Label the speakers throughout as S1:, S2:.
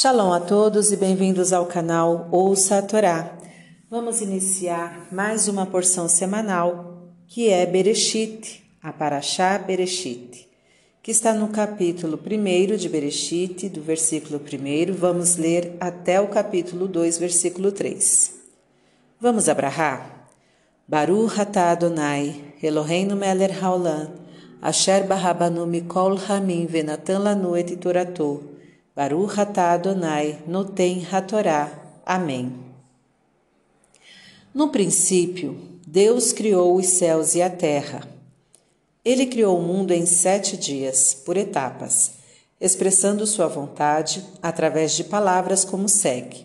S1: Shalom a todos e bem-vindos ao canal Ouça a Torá. Vamos iniciar mais uma porção semanal que é Bereshit, a Parashá Bereshit, que está no capítulo 1 de Bereshit, do versículo 1. Vamos ler até o capítulo 2, versículo 3. Vamos abrahar? Baruch atah Adonai, Eloheinu melech haolam, asher barabanu mikol hamim venatan lanu et Baruch atah Adonai, noten hatorá. Amém. No princípio, Deus criou os céus e a terra. Ele criou o mundo em sete dias, por etapas, expressando sua vontade através de palavras como segue.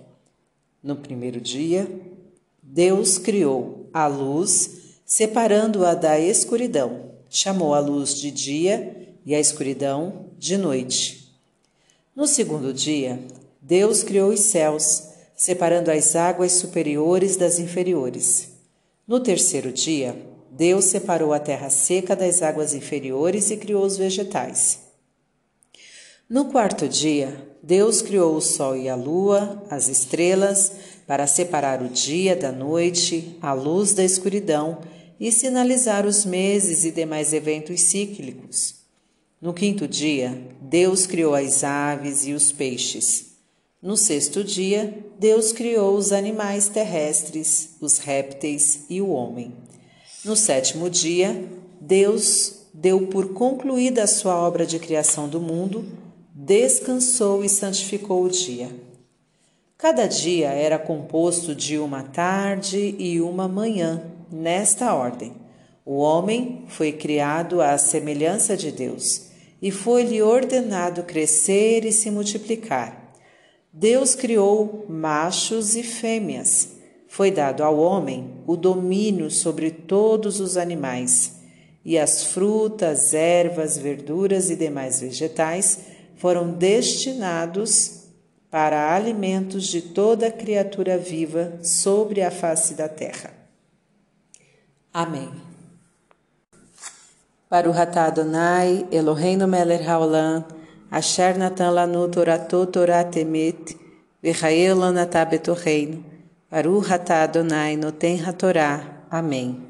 S1: No primeiro dia, Deus criou a luz, separando-a da escuridão. Chamou a luz de dia e a escuridão de noite. No segundo dia, Deus criou os céus, separando as águas superiores das inferiores. No terceiro dia, Deus separou a terra seca das águas inferiores e criou os vegetais. No quarto dia, Deus criou o sol e a lua, as estrelas, para separar o dia da noite, a luz da escuridão e sinalizar os meses e demais eventos cíclicos. No quinto dia, Deus criou as aves e os peixes. No sexto dia, Deus criou os animais terrestres, os répteis e o homem. No sétimo dia, Deus deu por concluída a sua obra de criação do mundo, descansou e santificou o dia. Cada dia era composto de uma tarde e uma manhã, nesta ordem. O homem foi criado à semelhança de Deus e foi-lhe ordenado crescer e se multiplicar. Deus criou machos e fêmeas. Foi dado ao homem o domínio sobre todos os animais, e as frutas, ervas, verduras e demais vegetais foram destinados para alimentos de toda criatura viva sobre a face da terra. Amém. Baruch atah Adonai, Eloheinu melech haolam, asher natan lanu torato torat emet, v'chael lanatah betorreino. Baruch atah Adonai, noten hatorá. Amém.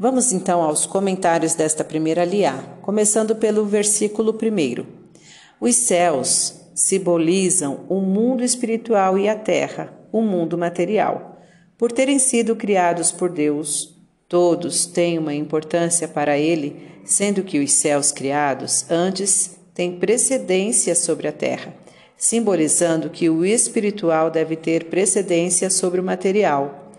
S1: Vamos então aos comentários desta primeira liá, começando pelo versículo primeiro. Os céus simbolizam o mundo espiritual e a terra, o mundo material. Por terem sido criados por Deus, todos têm uma importância para ele sendo que os céus criados antes têm precedência sobre a terra, simbolizando que o espiritual deve ter precedência sobre o material.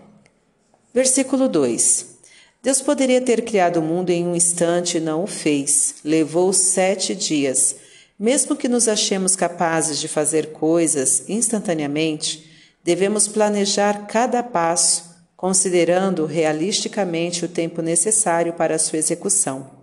S1: Versículo 2: Deus poderia ter criado o mundo em um instante e não o fez. Levou sete dias. Mesmo que nos achemos capazes de fazer coisas instantaneamente, devemos planejar cada passo, considerando realisticamente o tempo necessário para a sua execução.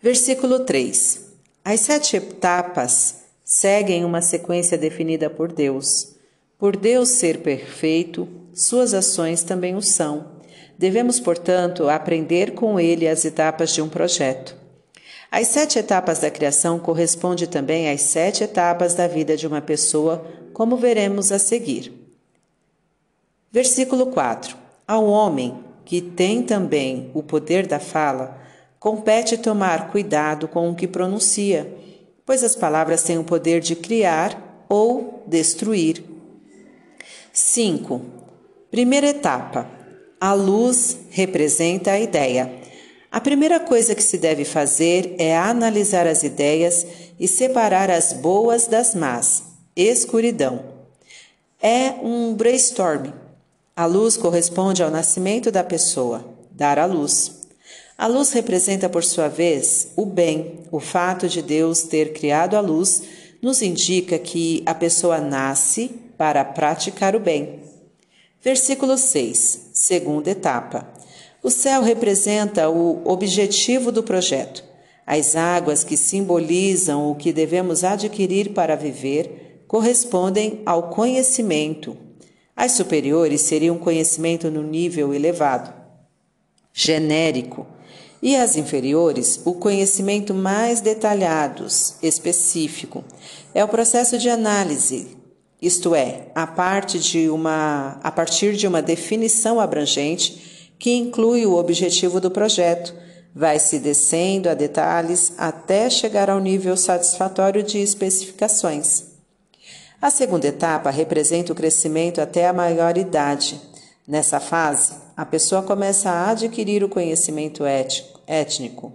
S1: Versículo 3: As sete etapas seguem uma sequência definida por Deus. Por Deus ser perfeito, suas ações também o são. Devemos, portanto, aprender com ele as etapas de um projeto. As sete etapas da criação correspondem também às sete etapas da vida de uma pessoa, como veremos a seguir. Versículo 4: Ao homem, que tem também o poder da fala, compete tomar cuidado com o que pronuncia, pois as palavras têm o poder de criar ou destruir. 5. Primeira etapa. A luz representa a ideia. A primeira coisa que se deve fazer é analisar as ideias e separar as boas das más. Escuridão. É um brainstorm. A luz corresponde ao nascimento da pessoa, dar a luz. A luz representa, por sua vez, o bem. O fato de Deus ter criado a luz nos indica que a pessoa nasce para praticar o bem. Versículo 6, segunda etapa. O céu representa o objetivo do projeto. As águas que simbolizam o que devemos adquirir para viver correspondem ao conhecimento. As superiores seriam conhecimento no nível elevado. Genérico e as inferiores, o conhecimento mais detalhados, específico. É o processo de análise, isto é, a, parte de uma, a partir de uma definição abrangente que inclui o objetivo do projeto, vai se descendo a detalhes até chegar ao nível satisfatório de especificações. A segunda etapa representa o crescimento até a maioridade. Nessa fase, a pessoa começa a adquirir o conhecimento étnico,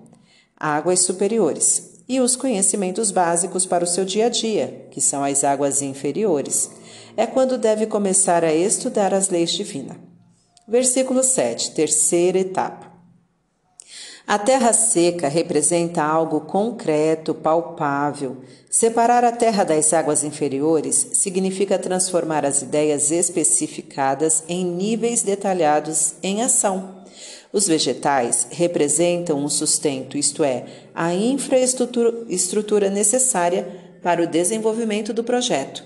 S1: águas superiores, e os conhecimentos básicos para o seu dia a dia, que são as águas inferiores. É quando deve começar a estudar as leis divinas. Versículo 7, terceira etapa. A terra seca representa algo concreto, palpável. Separar a terra das águas inferiores significa transformar as ideias especificadas em níveis detalhados em ação. Os vegetais representam o sustento, isto é, a infraestrutura necessária para o desenvolvimento do projeto.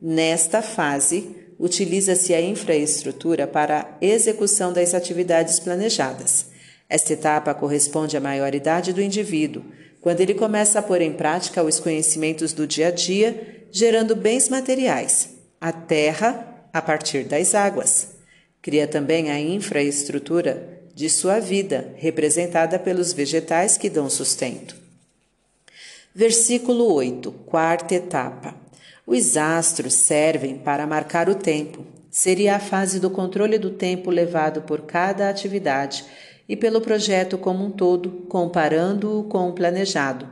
S1: Nesta fase, utiliza-se a infraestrutura para a execução das atividades planejadas. Esta etapa corresponde à maioridade do indivíduo, quando ele começa a pôr em prática os conhecimentos do dia a dia, gerando bens materiais, a terra a partir das águas. Cria também a infraestrutura de sua vida, representada pelos vegetais que dão sustento. Versículo 8, quarta etapa. Os astros servem para marcar o tempo. Seria a fase do controle do tempo levado por cada atividade e pelo projeto como um todo, comparando-o com o planejado.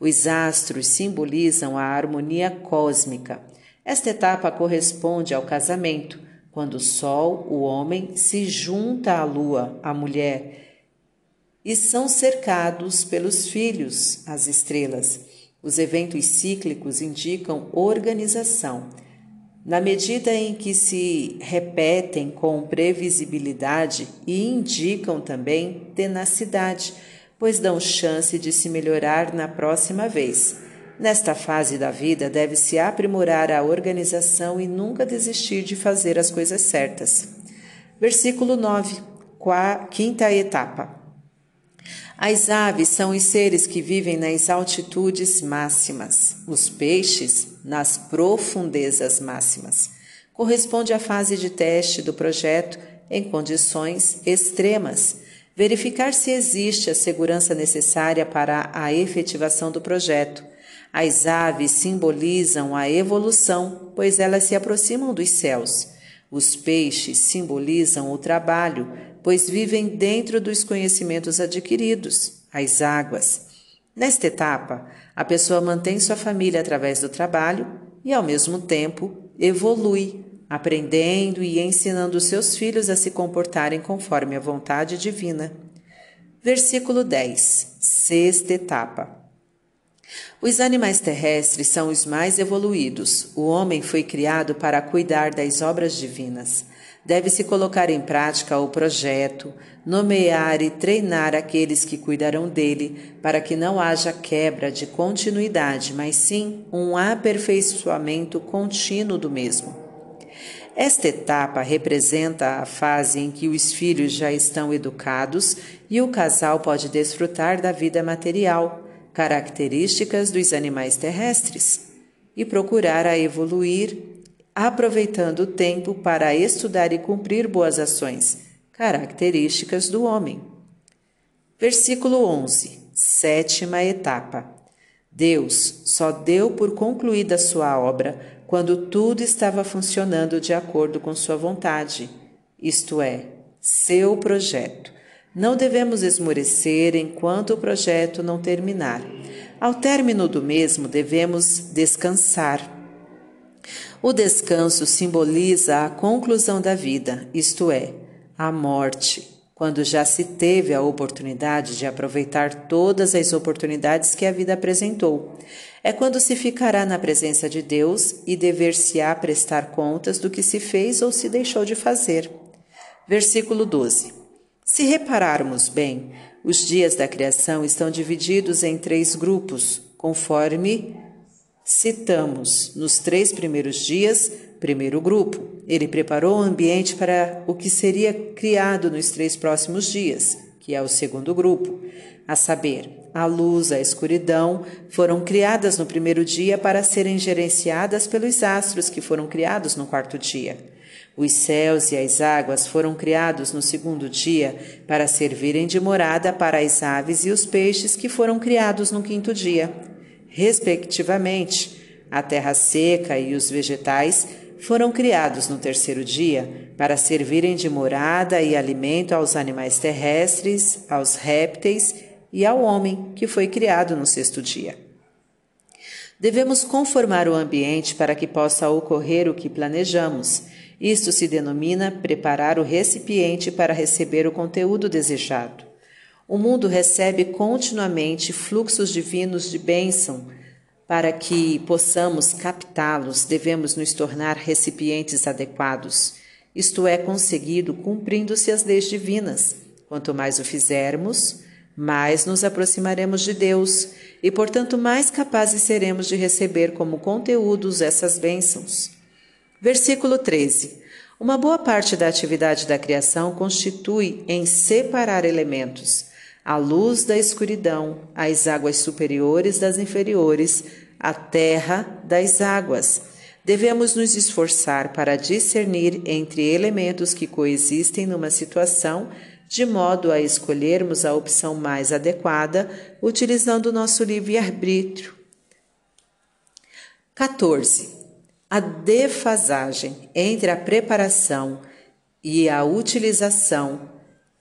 S1: Os astros simbolizam a harmonia cósmica. Esta etapa corresponde ao casamento, quando o Sol, o homem, se junta à Lua, a mulher, e são cercados pelos filhos, as estrelas. Os eventos cíclicos indicam organização. Na medida em que se repetem com previsibilidade e indicam também tenacidade, pois dão chance de se melhorar na próxima vez. Nesta fase da vida, deve-se aprimorar a organização e nunca desistir de fazer as coisas certas. Versículo 9, quinta etapa. As aves são os seres que vivem nas altitudes máximas, os peixes nas profundezas máximas. Corresponde à fase de teste do projeto em condições extremas, verificar se existe a segurança necessária para a efetivação do projeto. As aves simbolizam a evolução, pois elas se aproximam dos céus. Os peixes simbolizam o trabalho, pois vivem dentro dos conhecimentos adquiridos, as águas. Nesta etapa, a pessoa mantém sua família através do trabalho e, ao mesmo tempo, evolui, aprendendo e ensinando seus filhos a se comportarem conforme a vontade divina. Versículo 10, sexta etapa. Os animais terrestres são os mais evoluídos. O homem foi criado para cuidar das obras divinas. Deve-se colocar em prática o projeto, nomear e treinar aqueles que cuidarão dele, para que não haja quebra de continuidade, mas sim um aperfeiçoamento contínuo do mesmo. Esta etapa representa a fase em que os filhos já estão educados e o casal pode desfrutar da vida material, características dos animais terrestres, e procurar a evoluir aproveitando o tempo para estudar e cumprir boas ações, características do homem. Versículo 11, sétima etapa. Deus só deu por concluída sua obra quando tudo estava funcionando de acordo com sua vontade, isto é, seu projeto. Não devemos esmorecer enquanto o projeto não terminar. Ao término do mesmo, devemos descansar o descanso simboliza a conclusão da vida, isto é, a morte, quando já se teve a oportunidade de aproveitar todas as oportunidades que a vida apresentou. É quando se ficará na presença de Deus e dever-se-á prestar contas do que se fez ou se deixou de fazer. Versículo 12. Se repararmos bem, os dias da criação estão divididos em três grupos, conforme Citamos nos três primeiros dias, primeiro grupo. Ele preparou o ambiente para o que seria criado nos três próximos dias. que é o segundo grupo, a saber, a luz, a escuridão, foram criadas no primeiro dia para serem gerenciadas pelos astros que foram criados no quarto dia. Os céus e as águas foram criados no segundo dia para servirem de morada para as aves e os peixes que foram criados no quinto dia. Respectivamente, a terra seca e os vegetais foram criados no terceiro dia para servirem de morada e alimento aos animais terrestres, aos répteis e ao homem que foi criado no sexto dia. Devemos conformar o ambiente para que possa ocorrer o que planejamos. Isto se denomina preparar o recipiente para receber o conteúdo desejado. O mundo recebe continuamente fluxos divinos de bênção para que possamos captá-los, devemos nos tornar recipientes adequados. Isto é conseguido cumprindo-se as leis divinas. Quanto mais o fizermos, mais nos aproximaremos de Deus e, portanto, mais capazes seremos de receber como conteúdos essas bênçãos. Versículo 13. Uma boa parte da atividade da criação constitui em separar elementos a luz da escuridão, as águas superiores das inferiores, a terra das águas. Devemos nos esforçar para discernir entre elementos que coexistem numa situação, de modo a escolhermos a opção mais adequada, utilizando nosso livre-arbítrio. 14. A defasagem entre a preparação e a utilização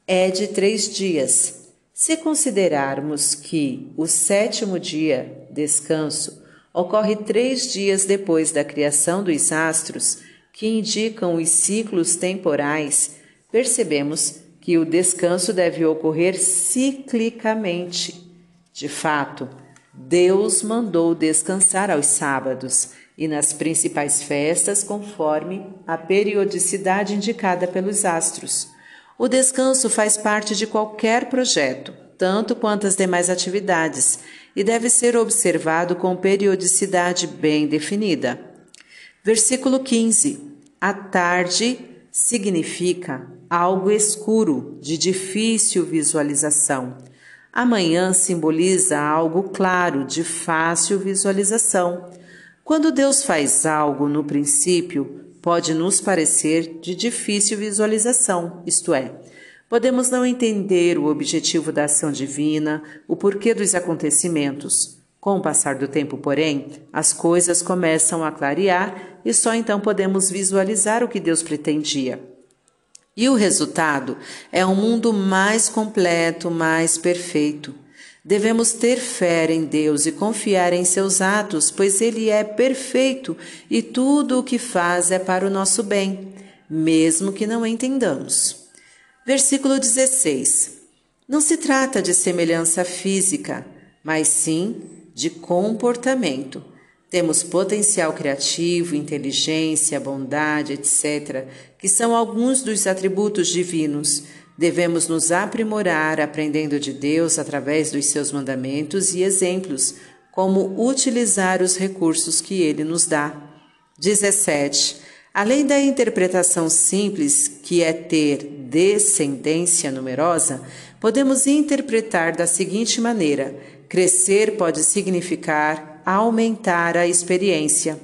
S1: é de três dias se considerarmos que o sétimo dia, descanso, ocorre três dias depois da criação dos astros, que indicam os ciclos temporais, percebemos que o descanso deve ocorrer ciclicamente. De fato, Deus mandou descansar aos sábados e nas principais festas, conforme a periodicidade indicada pelos astros. O descanso faz parte de qualquer projeto, tanto quanto as demais atividades, e deve ser observado com periodicidade bem definida. Versículo 15. A tarde significa algo escuro, de difícil visualização. Amanhã simboliza algo claro, de fácil visualização. Quando Deus faz algo no princípio, pode nos parecer de difícil visualização, isto é, podemos não entender o objetivo da ação divina, o porquê dos acontecimentos. Com o passar do tempo, porém, as coisas começam a clarear e só então podemos visualizar o que Deus pretendia. E o resultado é um mundo mais completo, mais perfeito. Devemos ter fé em Deus e confiar em seus atos, pois Ele é perfeito e tudo o que faz é para o nosso bem, mesmo que não entendamos. Versículo 16. Não se trata de semelhança física, mas sim de comportamento. Temos potencial criativo, inteligência, bondade, etc., que são alguns dos atributos divinos Devemos nos aprimorar aprendendo de Deus através dos seus mandamentos e exemplos, como utilizar os recursos que ele nos dá. 17. Além da interpretação simples, que é ter descendência numerosa, podemos interpretar da seguinte maneira: crescer pode significar aumentar a experiência.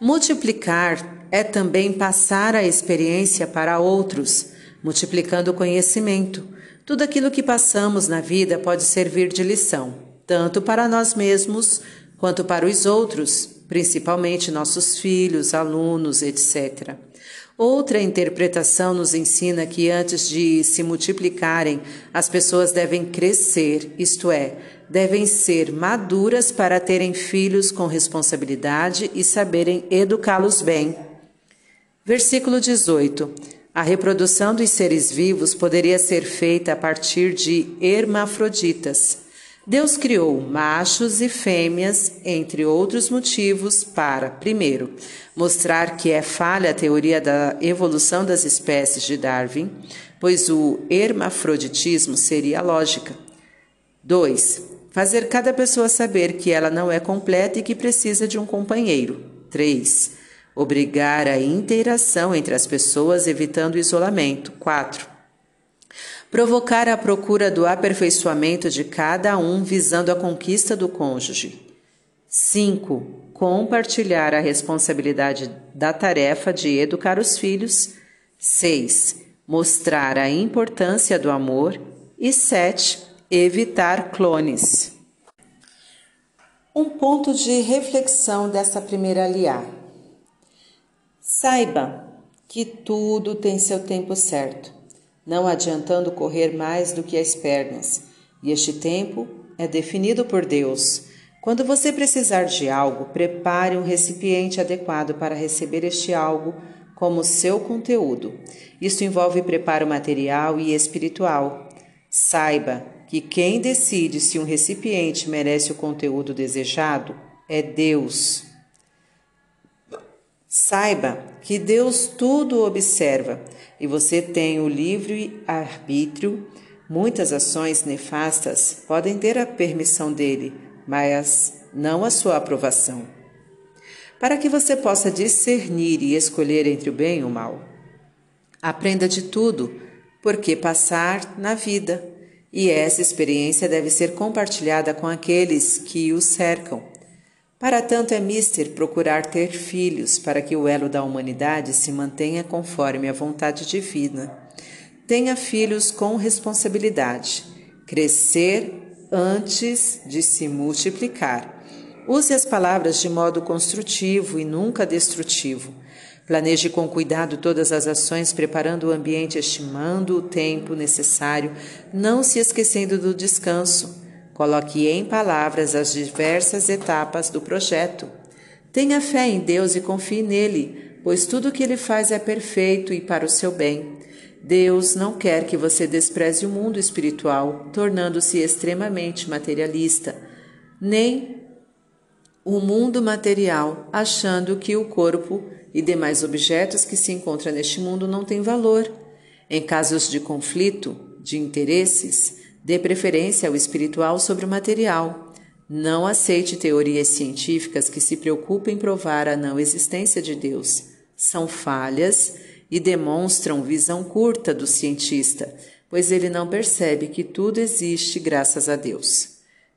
S1: Multiplicar é também passar a experiência para outros multiplicando o conhecimento. Tudo aquilo que passamos na vida pode servir de lição, tanto para nós mesmos quanto para os outros, principalmente nossos filhos, alunos, etc. Outra interpretação nos ensina que antes de se multiplicarem, as pessoas devem crescer, isto é, devem ser maduras para terem filhos com responsabilidade e saberem educá-los bem. Versículo 18. A reprodução dos seres vivos poderia ser feita a partir de hermafroditas. Deus criou machos e fêmeas, entre outros motivos, para, primeiro, mostrar que é falha a teoria da evolução das espécies de Darwin, pois o hermafroditismo seria lógica. 2. Fazer cada pessoa saber que ela não é completa e que precisa de um companheiro. 3 obrigar a interação entre as pessoas, evitando o isolamento. 4. Provocar a procura do aperfeiçoamento de cada um visando a conquista do cônjuge. 5. Compartilhar a responsabilidade da tarefa de educar os filhos. 6. Mostrar a importância do amor. E 7. Evitar clones. Um ponto de reflexão dessa primeira aliá. Saiba que tudo tem seu tempo certo, não adiantando correr mais do que as pernas, e este tempo é definido por Deus. Quando você precisar de algo, prepare um recipiente adequado para receber este algo como seu conteúdo. Isso envolve preparo material e espiritual. Saiba que quem decide se um recipiente merece o conteúdo desejado é Deus. Saiba que Deus tudo observa e você tem o livre arbítrio. Muitas ações nefastas podem ter a permissão dele, mas não a sua aprovação. Para que você possa discernir e escolher entre o bem e o mal. Aprenda de tudo, porque passar na vida e essa experiência deve ser compartilhada com aqueles que o cercam. Para tanto, é mister procurar ter filhos para que o elo da humanidade se mantenha conforme a vontade divina. Tenha filhos com responsabilidade, crescer antes de se multiplicar. Use as palavras de modo construtivo e nunca destrutivo. Planeje com cuidado todas as ações, preparando o ambiente, estimando o tempo necessário, não se esquecendo do descanso. Coloque em palavras as diversas etapas do projeto. Tenha fé em Deus e confie nele, pois tudo o que ele faz é perfeito e para o seu bem. Deus não quer que você despreze o mundo espiritual, tornando-se extremamente materialista, nem o mundo material, achando que o corpo e demais objetos que se encontram neste mundo não têm valor. Em casos de conflito de interesses, dê preferência ao espiritual sobre o material. Não aceite teorias científicas que se preocupem em provar a não existência de Deus. São falhas e demonstram visão curta do cientista, pois ele não percebe que tudo existe graças a Deus.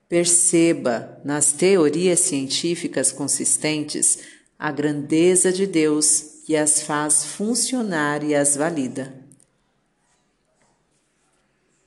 S1: Perceba nas teorias científicas consistentes a grandeza de Deus que as faz funcionar e as valida.